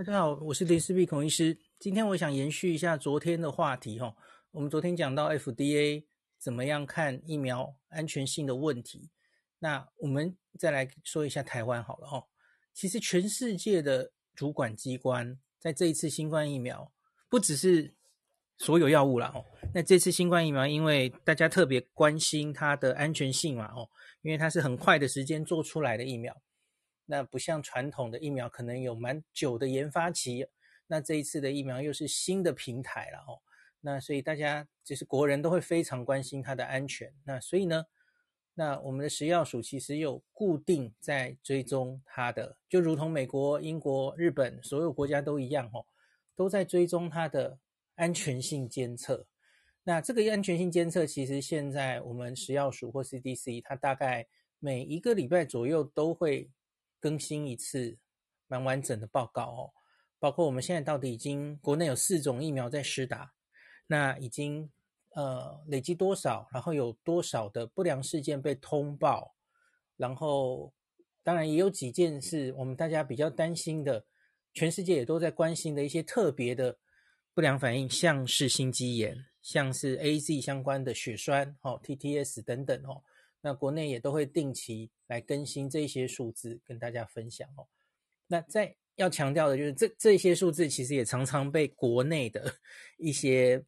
大家好，我是林思碧孔医师。今天我想延续一下昨天的话题哈。我们昨天讲到 FDA 怎么样看疫苗安全性的问题，那我们再来说一下台湾好了哈。其实全世界的主管机关在这一次新冠疫苗，不只是所有药物啦哦。那这次新冠疫苗，因为大家特别关心它的安全性嘛哦，因为它是很快的时间做出来的疫苗。那不像传统的疫苗，可能有蛮久的研发期。那这一次的疫苗又是新的平台了哦。那所以大家就是国人都会非常关心它的安全。那所以呢，那我们的食药署其实有固定在追踪它的，就如同美国、英国、日本所有国家都一样哦，都在追踪它的安全性监测。那这个安全性监测，其实现在我们食药署或 CDC，它大概每一个礼拜左右都会。更新一次蛮完整的报告哦，包括我们现在到底已经国内有四种疫苗在施打，那已经呃累积多少，然后有多少的不良事件被通报，然后当然也有几件是我们大家比较担心的，全世界也都在关心的一些特别的不良反应，像是心肌炎，像是 AZ 相关的血栓哦，TTS 等等哦。那国内也都会定期来更新这些数字，跟大家分享哦。那再要强调的就是，这这些数字其实也常常被国内的 一些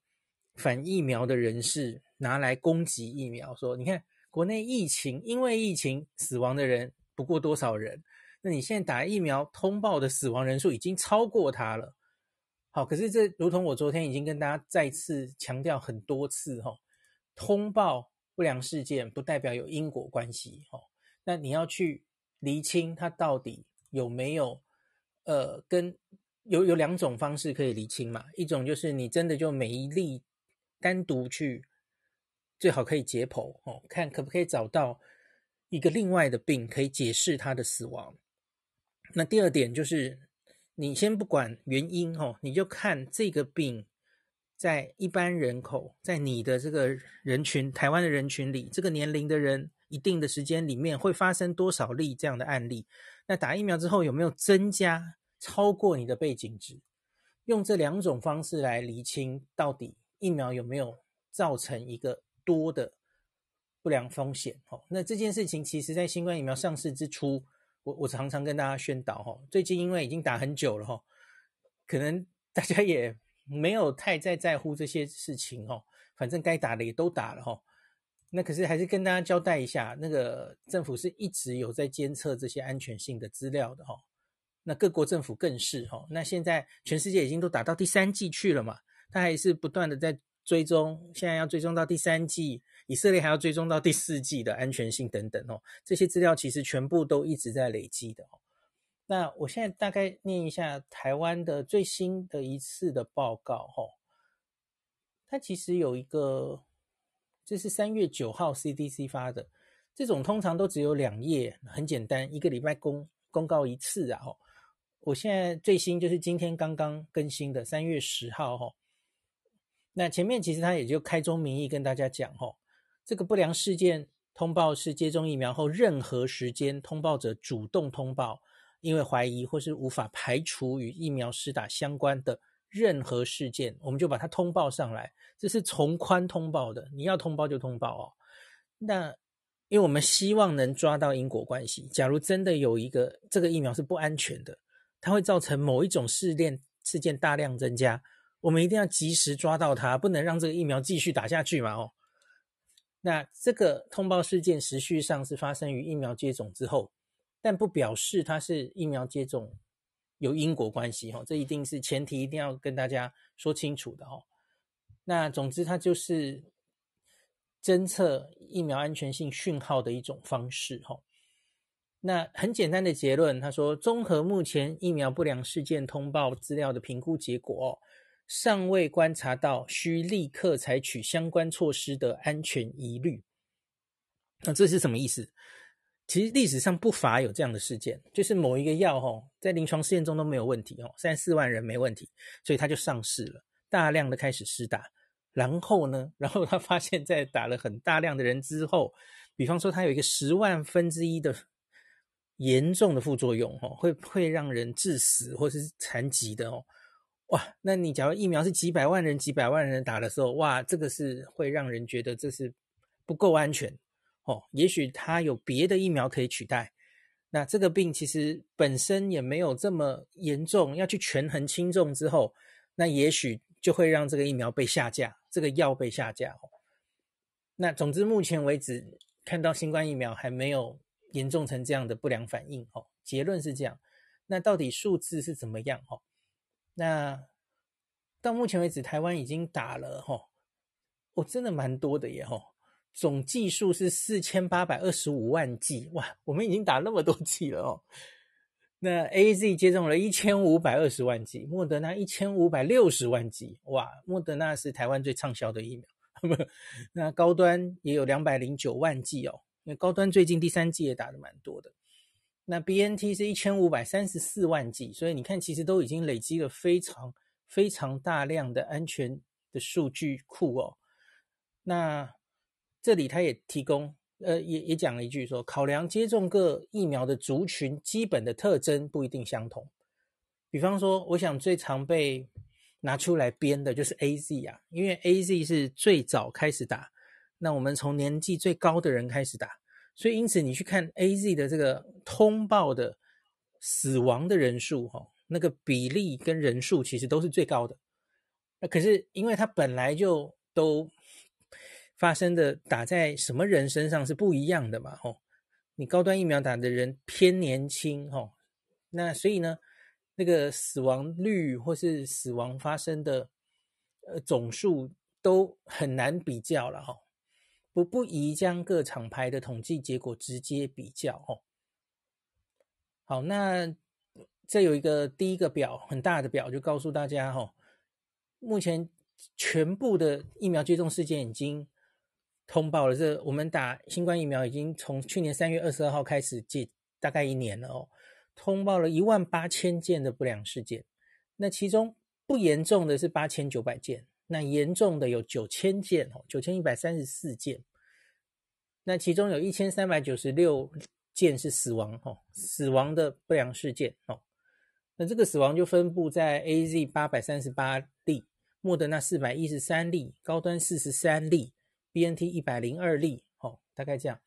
反疫苗的人士拿来攻击疫苗，说你看国内疫情，因为疫情死亡的人不过多少人，那你现在打疫苗通报的死亡人数已经超过它了。好，可是这如同我昨天已经跟大家再次强调很多次哈，通报。不良事件不代表有因果关系，哦，那你要去厘清它到底有没有，呃，跟有有两种方式可以厘清嘛，一种就是你真的就每一例单独去，最好可以解剖，哦，看可不可以找到一个另外的病可以解释他的死亡。那第二点就是你先不管原因，哦，你就看这个病。在一般人口，在你的这个人群，台湾的人群里，这个年龄的人，一定的时间里面会发生多少例这样的案例？那打疫苗之后有没有增加超过你的背景值？用这两种方式来厘清到底疫苗有没有造成一个多的不良风险？哦，那这件事情其实在新冠疫苗上市之初，我我常常跟大家宣导哈，最近因为已经打很久了哈，可能大家也。没有太在在乎这些事情哦，反正该打的也都打了哈。那可是还是跟大家交代一下，那个政府是一直有在监测这些安全性的资料的哈。那各国政府更是哈。那现在全世界已经都打到第三剂去了嘛，它还是不断的在追踪，现在要追踪到第三剂，以色列还要追踪到第四剂的安全性等等哦。这些资料其实全部都一直在累积的哦。那我现在大概念一下台湾的最新的一次的报告，哈，它其实有一个，这是三月九号 CDC 发的，这种通常都只有两页，很简单，一个礼拜公公告一次啊，哈。我现在最新就是今天刚刚更新的三月十号，哈。那前面其实它也就开宗明义跟大家讲，哈，这个不良事件通报是接种疫苗后任何时间通报者主动通报。因为怀疑或是无法排除与疫苗施打相关的任何事件，我们就把它通报上来。这是从宽通报的，你要通报就通报哦。那因为我们希望能抓到因果关系。假如真的有一个这个疫苗是不安全的，它会造成某一种事件事件大量增加，我们一定要及时抓到它，不能让这个疫苗继续打下去嘛哦。那这个通报事件时序上是发生于疫苗接种之后。但不表示它是疫苗接种有因果关系哈，这一定是前提，一定要跟大家说清楚的哈。那总之，它就是侦测疫苗安全性讯号的一种方式哈。那很简单的结论，他说，综合目前疫苗不良事件通报资料的评估结果，尚未观察到需立刻采取相关措施的安全疑虑。那这是什么意思？其实历史上不乏有这样的事件，就是某一个药吼在临床试验中都没有问题哦，三四万人没问题，所以他就上市了，大量的开始施打。然后呢，然后他发现，在打了很大量的人之后，比方说他有一个十万分之一的严重的副作用哦，会会让人致死或是残疾的哦。哇，那你假如疫苗是几百万人、几百万人打的时候，哇，这个是会让人觉得这是不够安全哦。也许它有别的疫苗可以取代。那这个病其实本身也没有这么严重，要去权衡轻重之后，那也许就会让这个疫苗被下架，这个药被下架。哦那总之，目前为止看到新冠疫苗还没有严重成这样的不良反应。哦，结论是这样。那到底数字是怎么样？哦，那到目前为止，台湾已经打了，哦，哦，真的蛮多的耶，哦。总剂数是四千八百二十五万剂，哇，我们已经打那么多剂了哦。那 AZ 接种了一千五百二十万剂，莫德纳一千五百六十万剂，哇，莫德纳是台湾最畅销的疫苗。那高端也有两百零九万剂哦，因为高端最近第三剂也打得蛮多的。那 BNT 是一千五百三十四万剂，所以你看，其实都已经累积了非常非常大量的安全的数据库哦。那这里他也提供，呃，也也讲了一句说，考量接种各疫苗的族群基本的特征不一定相同。比方说，我想最常被拿出来编的就是 AZ 啊，因为 AZ 是最早开始打，那我们从年纪最高的人开始打，所以因此你去看 AZ 的这个通报的死亡的人数，哈，那个比例跟人数其实都是最高的。那可是因为它本来就都。发生的打在什么人身上是不一样的嘛？吼，你高端疫苗打的人偏年轻，吼，那所以呢，那个死亡率或是死亡发生的呃总数都很难比较了，吼，不不宜将各厂牌的统计结果直接比较，吼。好，那这有一个第一个表，很大的表，就告诉大家，吼，目前全部的疫苗接种事件已经。通报了，这我们打新冠疫苗已经从去年三月二十二号开始，计大概一年了哦。通报了一万八千件的不良事件，那其中不严重的是八千九百件，那严重的有九千件哦，九千一百三十四件。那其中有一千三百九十六件是死亡哦，死亡的不良事件哦。那这个死亡就分布在 AZ 八百三十八例，莫德纳四百一十三例，高端四十三例。BNT 一百零二例，哦，大概这样。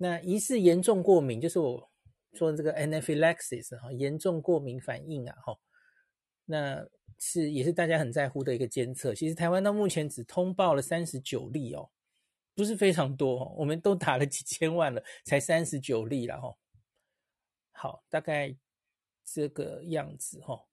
那疑似严重过敏，就是我说的这个 nflaxis 哈，严重过敏反应啊，哈，那是也是大家很在乎的一个监测。其实台湾到目前只通报了三十九例哦，不是非常多哦，我们都打了几千万了，才三十九例了哈。好，大概这个样子哈。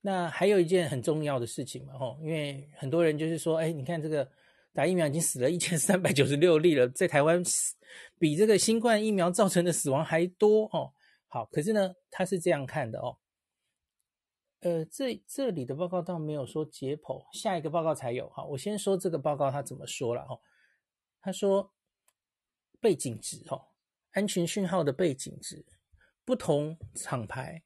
那还有一件很重要的事情嘛，吼，因为很多人就是说，哎，你看这个。打疫苗已经死了一千三百九十六例了，在台湾死比这个新冠疫苗造成的死亡还多哦。好，可是呢，他是这样看的哦。呃，这这里的报告倒没有说解剖，下一个报告才有。好，我先说这个报告他怎么说了哈。他说背景值哦，安全讯号的背景值，不同厂牌，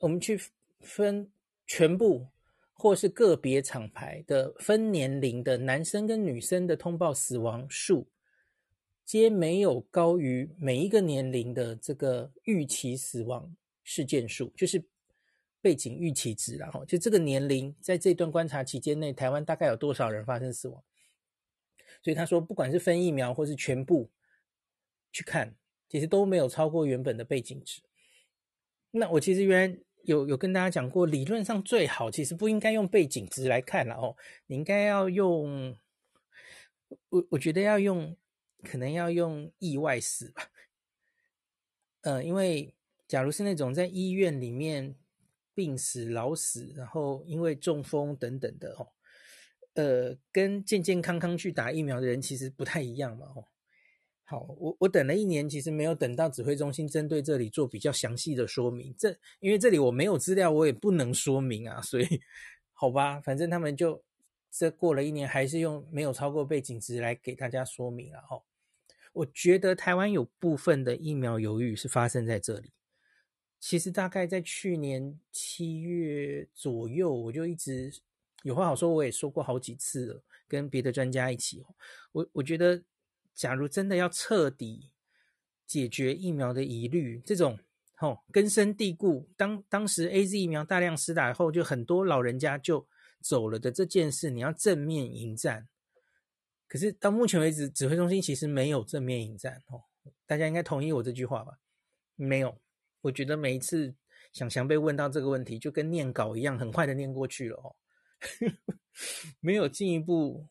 我们去分全部。或是个别厂牌的分年龄的男生跟女生的通报死亡数，皆没有高于每一个年龄的这个预期死亡事件数，就是背景预期值，然后就这个年龄在这段观察期间内，台湾大概有多少人发生死亡？所以他说，不管是分疫苗或是全部去看，其实都没有超过原本的背景值。那我其实原来。有有跟大家讲过，理论上最好其实不应该用背景值来看了哦，你应该要用，我我觉得要用，可能要用意外死吧，呃，因为假如是那种在医院里面病死、老死，然后因为中风等等的哦，呃，跟健健康康去打疫苗的人其实不太一样嘛哦。好，我我等了一年，其实没有等到指挥中心针对这里做比较详细的说明。这因为这里我没有资料，我也不能说明啊。所以，好吧，反正他们就这过了一年，还是用没有超过背景值来给大家说明了哈。我觉得台湾有部分的疫苗犹豫是发生在这里。其实大概在去年七月左右，我就一直有话好说，我也说过好几次了，跟别的专家一起。我我觉得。假如真的要彻底解决疫苗的疑虑，这种哦根深蒂固，当当时 AZ 疫苗大量施打后，就很多老人家就走了的这件事，你要正面迎战。可是到目前为止，指挥中心其实没有正面迎战哦，大家应该同意我这句话吧？没有，我觉得每一次小翔被问到这个问题，就跟念稿一样，很快的念过去了哦，没有进一步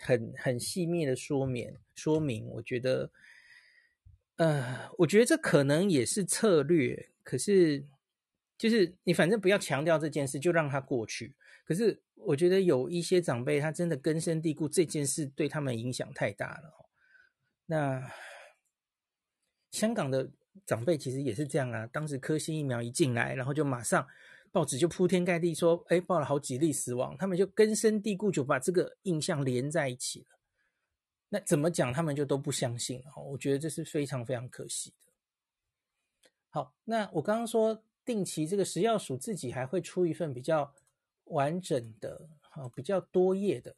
很很细密的说明说明。我觉得，呃，我觉得这可能也是策略，可是就是你反正不要强调这件事，就让它过去。可是。我觉得有一些长辈，他真的根深蒂固，这件事对他们影响太大了。那香港的长辈其实也是这样啊。当时科兴疫苗一进来，然后就马上报纸就铺天盖地说，哎，报了好几例死亡，他们就根深蒂固就把这个印象连在一起了。那怎么讲，他们就都不相信了。我觉得这是非常非常可惜的。好，那我刚刚说定期这个食药署自己还会出一份比较。完整的，好，比较多页的，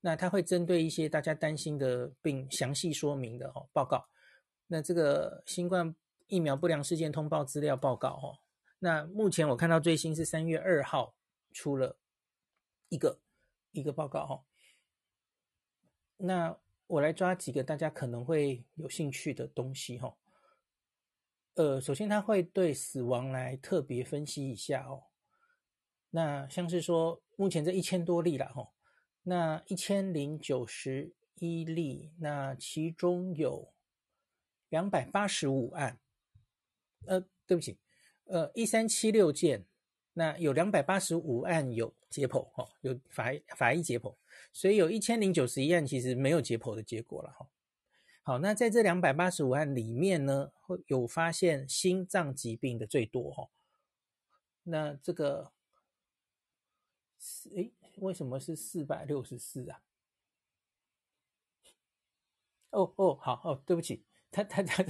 那他会针对一些大家担心的病详细说明的哦报告。那这个新冠疫苗不良事件通报资料报告哦，那目前我看到最新是三月二号出了一个一个报告哦。那我来抓几个大家可能会有兴趣的东西哈。呃，首先他会对死亡来特别分析一下哦。那像是说，目前这一千多例了吼，那一千零九十一例，那其中有两百八十五案，呃，对不起，呃，一三七六件，那有两百八十五案有解剖哈，有法法医解剖，所以有一千零九十一案其实没有解剖的结果了哈。好，那在这两百八十五案里面呢，会有发现心脏疾病的最多哈，那这个。诶，为什么是四百六十四啊？哦哦，好哦，对不起，他他他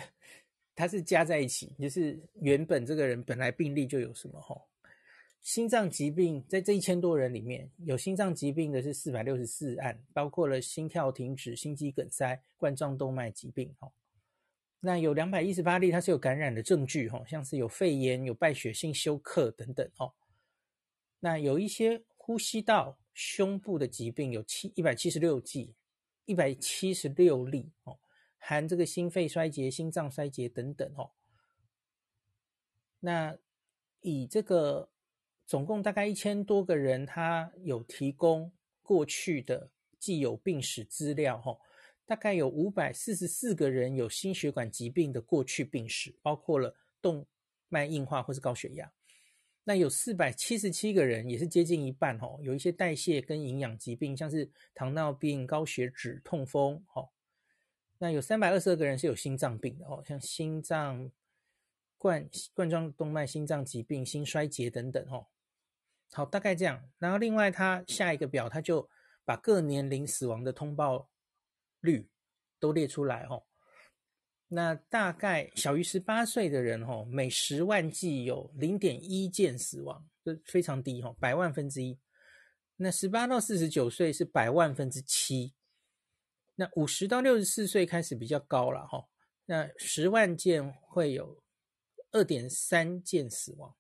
它是加在一起，就是原本这个人本来病例就有什么哈、心脏疾病在这一千多人里面有心脏疾病的是四百六十四案，包括了心跳停止、心肌梗塞、冠状动脉疾病哈、那有两百一十八例，它是有感染的证据哈、像是有肺炎、有败血性休克等等哦。那有一些。呼吸道、胸部的疾病有七一百七十六例，一百七十六例哦，含这个心肺衰竭、心脏衰竭等等哦。那以这个总共大概一千多个人，他有提供过去的既有病史资料哈，大概有五百四十四个人有心血管疾病的过去病史，包括了动脉硬化或是高血压。那有四百七十七个人，也是接近一半哦，有一些代谢跟营养疾病，像是糖尿病、高血脂、痛风哦。那有三百二十二个人是有心脏病的哦，像心脏冠冠状动脉心脏疾病、心衰竭等等哦。好，大概这样。然后另外他下一个表，他就把各年龄死亡的通报率都列出来哦。那大概小于十八岁的人，哦，每十万计有零点一件死亡，这非常低，哦，百万分之一。那十八到四十九岁是百万分之七。那五十到六十四岁开始比较高了，吼，那十万件会有二点三件死亡。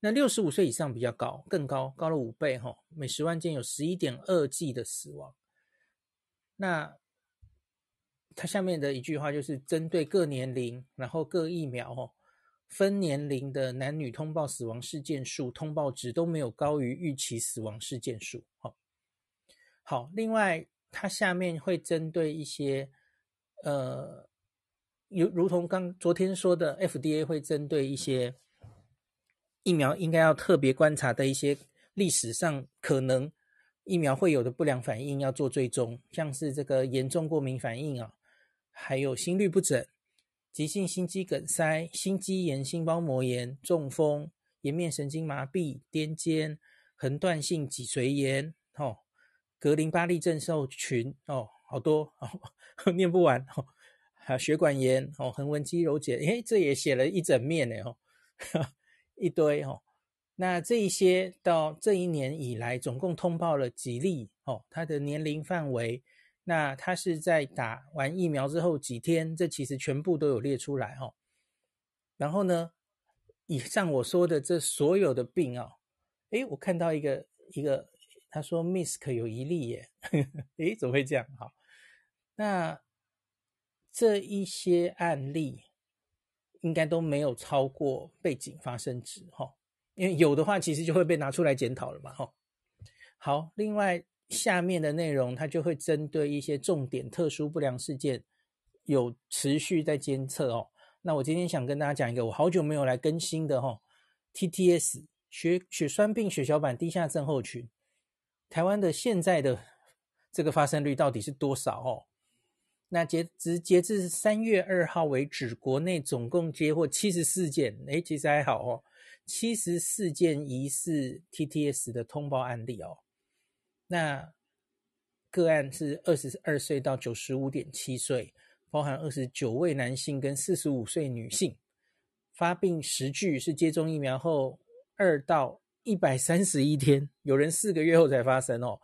那六十五岁以上比较高，更高，高了五倍，吼，每十万件有十一点二剂的死亡。那它下面的一句话就是针对各年龄，然后各疫苗哦，分年龄的男女通报死亡事件数通报值都没有高于预期死亡事件数。好，好，另外它下面会针对一些呃，如如同刚昨天说的，FDA 会针对一些疫苗应该要特别观察的一些历史上可能疫苗会有的不良反应要做追踪，像是这个严重过敏反应啊。还有心律不整、急性心肌梗塞、心肌炎、心包膜炎、中风、颜面神经麻痹、癫痫、横断性脊髓炎、哦，格林巴利症候群哦，好多哦，念不完哦，还有血管炎哦，横纹肌肉解，诶，这也写了一整面呢哦，一堆哦。那这一些到这一年以来，总共通报了几例哦，它的年龄范围。那它是在打完疫苗之后几天，这其实全部都有列出来哦。然后呢，以上我说的这所有的病啊，诶，我看到一个一个，他说 MISC 有一例耶，诶，怎么会这样？好，那这一些案例应该都没有超过背景发生值哈，因为有的话其实就会被拿出来检讨了嘛哈。好，另外。下面的内容，它就会针对一些重点、特殊不良事件，有持续在监测哦。那我今天想跟大家讲一个，我好久没有来更新的哦，TTS 血血栓病血小板低下症候群，台湾的现在的这个发生率到底是多少哦？那截至截至三月二号为止，国内总共接获七十四件，诶，其实还好哦，七十四件疑似 TTS 的通报案例哦。那个案是二十二岁到九十五点七岁，包含二十九位男性跟四十五岁女性，发病时距是接种疫苗后二到一百三十一天，有人四个月后才发生哦。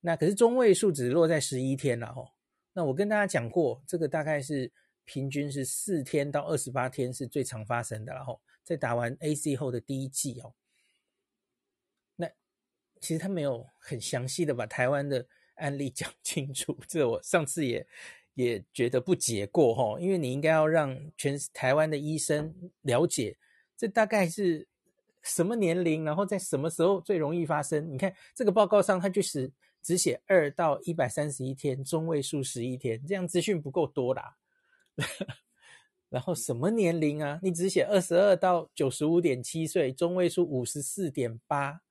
那可是中位数只落在十一天了哦。那我跟大家讲过，这个大概是平均是四天到二十八天是最常发生的，然后在打完 AC 后的第一季哦。那其实他没有很详细的把台湾的案例 讲清楚，这我上次也也觉得不解过哈，因为你应该要让全台湾的医生了解，这大概是什么年龄，然后在什么时候最容易发生。你看这个报告上，它就是只写二到一百三十一天，中位数十一天，这样资讯不够多啦。然后什么年龄啊？你只写二十二到九十五点七岁，中位数五十四点八。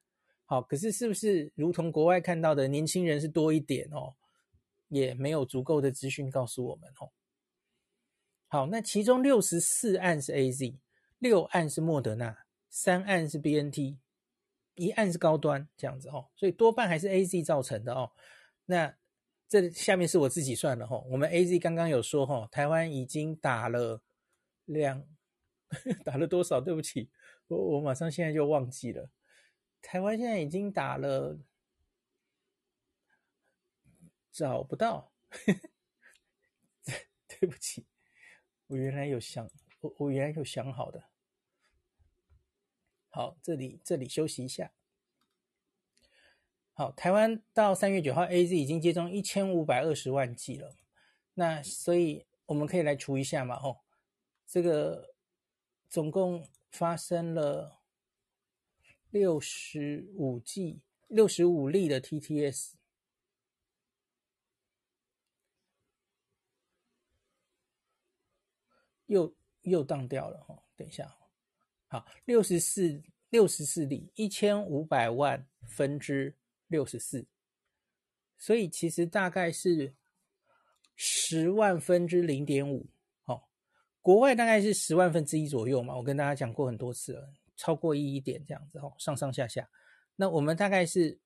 好，可是是不是如同国外看到的年轻人是多一点哦？也没有足够的资讯告诉我们哦。好，那其中六十四案是 AZ，六案是莫德纳，三案是 BNT，一案是高端这样子哦，所以多半还是 AZ 造成的哦。那这下面是我自己算的哦，我们 AZ 刚刚有说哦，台湾已经打了两，打了多少？对不起，我我马上现在就忘记了。台湾现在已经打了，找不到，对不起，我原来有想，我我原来有想好的。好，这里这里休息一下。好，台湾到三月九号，AZ 已经接种一千五百二十万剂了。那所以我们可以来除一下嘛，吼，这个总共发生了。六十五剂，六十五例的 TTS，又又当掉了哦。等一下，好，六十四，六十四例，一千五百万分之六十四，所以其实大概是十万分之零点五。哦，国外大概是十万分之一左右嘛。我跟大家讲过很多次了。超过一一点这样子哦，上上下下，那我们大概是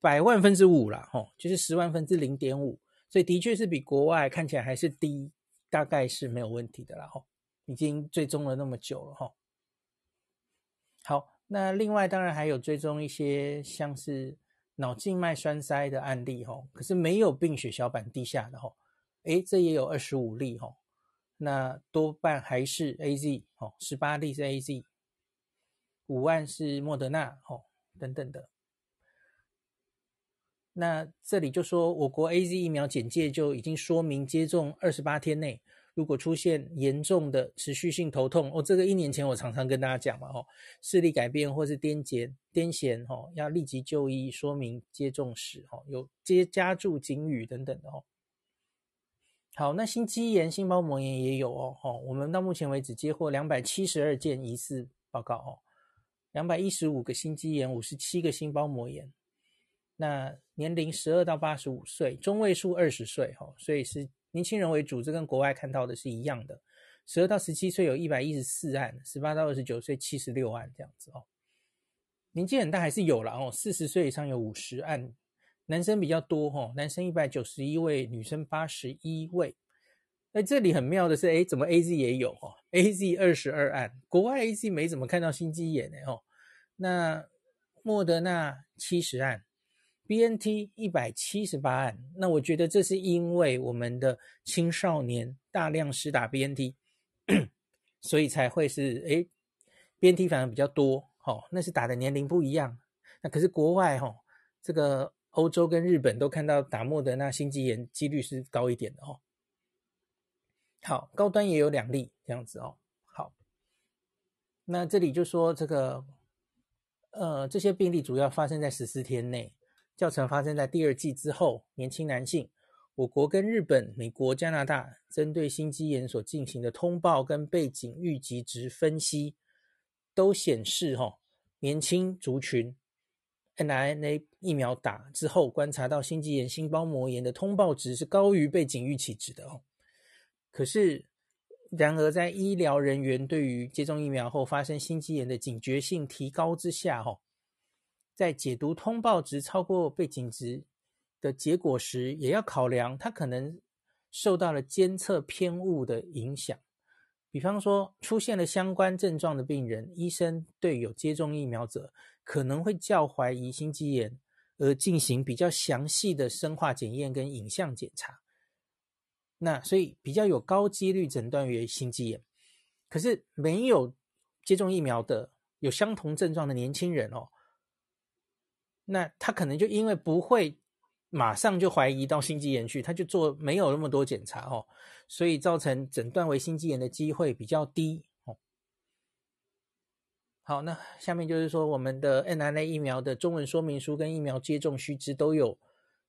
百万分之五啦，哦，就是十万分之零点五，所以的确是比国外看起来还是低，大概是没有问题的啦，哦，已经追踪了那么久了，吼。好，那另外当然还有追踪一些像是脑静脉栓塞的案例，吼，可是没有病血小板低下的，吼，诶，这也有二十五例，吼，那多半还是 AZ，哦，十八例是 AZ。五万是莫德纳哦，等等的。那这里就说，我国 AZ 疫苗简介就已经说明，接种二十八天内，如果出现严重的持续性头痛，哦，这个一年前我常常跟大家讲嘛，哦，视力改变或是癫痫、癫痫，哦，要立即就医，说明接种史，哦，有接加注警语等等的，哦。好，那心肌炎、心包膜炎也有哦，哦，我们到目前为止接获两百七十二件疑似报告，哦。两百一十五个心肌炎，五十七个心包膜炎。那年龄十二到八十五岁，中位数二十岁，哈，所以是年轻人为主，这跟国外看到的是一样的。十二到十七岁有一百一十四案，十八到二十九岁七十六案，这样子哦。年纪很大还是有了哦，四十岁以上有五十案，男生比较多哈，男生一百九十一位，女生八十一位。那这里很妙的是，哎，怎么 AZ 也有哦？AZ 二十二案，国外 AZ 没怎么看到心肌炎呢哦。那莫德纳七十案，BNT 一百七十八案，那我觉得这是因为我们的青少年大量施打 BNT，所以才会是诶 BNT 反而比较多，哦，那是打的年龄不一样。那可是国外哈、哦，这个欧洲跟日本都看到打莫德纳心肌炎几率是高一点的哦。好，高端也有两例这样子哦。好，那这里就说这个，呃，这些病例主要发生在十四天内。教程发生在第二季之后，年轻男性。我国跟日本、美国、加拿大针对心肌炎所进行的通报跟背景预期值分析，都显示，哈，年轻族群 n i n a 疫苗打之后，观察到心肌炎、心包膜炎的通报值是高于背景预期值的哦。可是，然而在医疗人员对于接种疫苗后发生心肌炎的警觉性提高之下，哈。在解读通报值超过背景值的结果时，也要考量它可能受到了监测偏误的影响。比方说，出现了相关症状的病人，医生对有接种疫苗者可能会较怀疑心肌炎，而进行比较详细的生化检验跟影像检查。那所以比较有高几率诊断为心肌炎。可是没有接种疫苗的有相同症状的年轻人哦。那他可能就因为不会马上就怀疑到心肌炎去，他就做没有那么多检查哦，所以造成诊断为心肌炎的机会比较低哦。好，那下面就是说我们的 mRNA 疫苗的中文说明书跟疫苗接种须知都有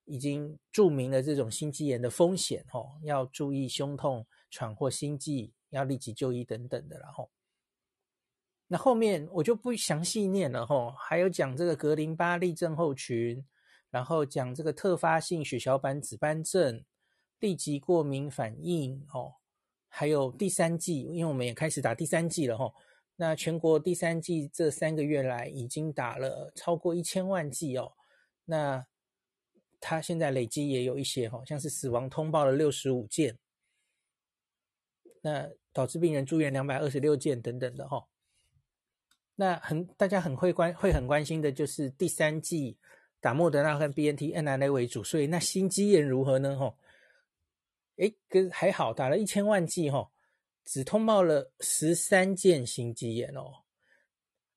已经注明了这种心肌炎的风险哦，要注意胸痛、喘或心悸，要立即就医等等的，然后。那后面我就不详细念了吼，还有讲这个格林巴利症候群，然后讲这个特发性血小板紫斑症、立即过敏反应哦，还有第三季，因为我们也开始打第三季了吼。那全国第三季这三个月来已经打了超过一千万剂哦。那他现在累积也有一些吼，像是死亡通报了六十五件，那导致病人住院两百二十六件等等的吼。那很大家很会关会很关心的就是第三季打莫德纳和 BNT mRNA 为主，所以那心肌炎如何呢？吼，诶，跟还好，打了一千万剂吼，只通报了十三件心肌炎哦。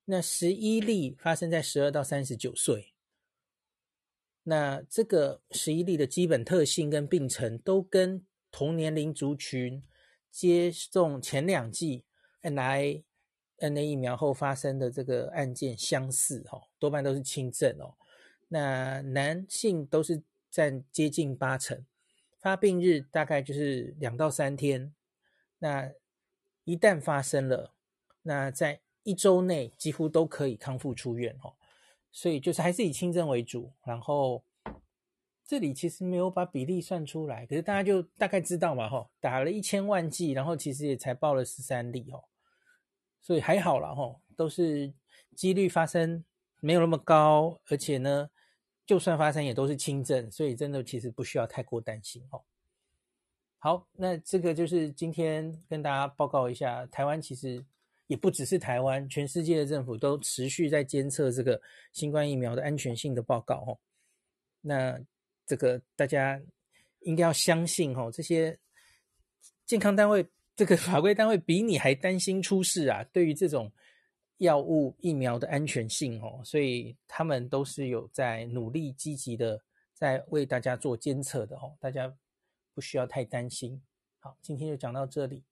那十一例发生在十二到三十九岁，那这个十一例的基本特性跟病程都跟同年龄族群接种前两剂 mRNA N A 疫苗后发生的这个案件相似，哈，多半都是轻症哦。那男性都是占接近八成，发病日大概就是两到三天。那一旦发生了，那在一周内几乎都可以康复出院哦。所以就是还是以轻症为主。然后这里其实没有把比例算出来，可是大家就大概知道嘛，哈，打了一千万剂，然后其实也才报了十三例哦。所以还好啦，吼，都是几率发生没有那么高，而且呢，就算发生也都是轻症，所以真的其实不需要太过担心哦。好，那这个就是今天跟大家报告一下，台湾其实也不只是台湾，全世界的政府都持续在监测这个新冠疫苗的安全性的报告哦。那这个大家应该要相信哦，这些健康单位。这个法规单位比你还担心出事啊！对于这种药物疫苗的安全性哦，所以他们都是有在努力积极的在为大家做监测的哦，大家不需要太担心。好，今天就讲到这里。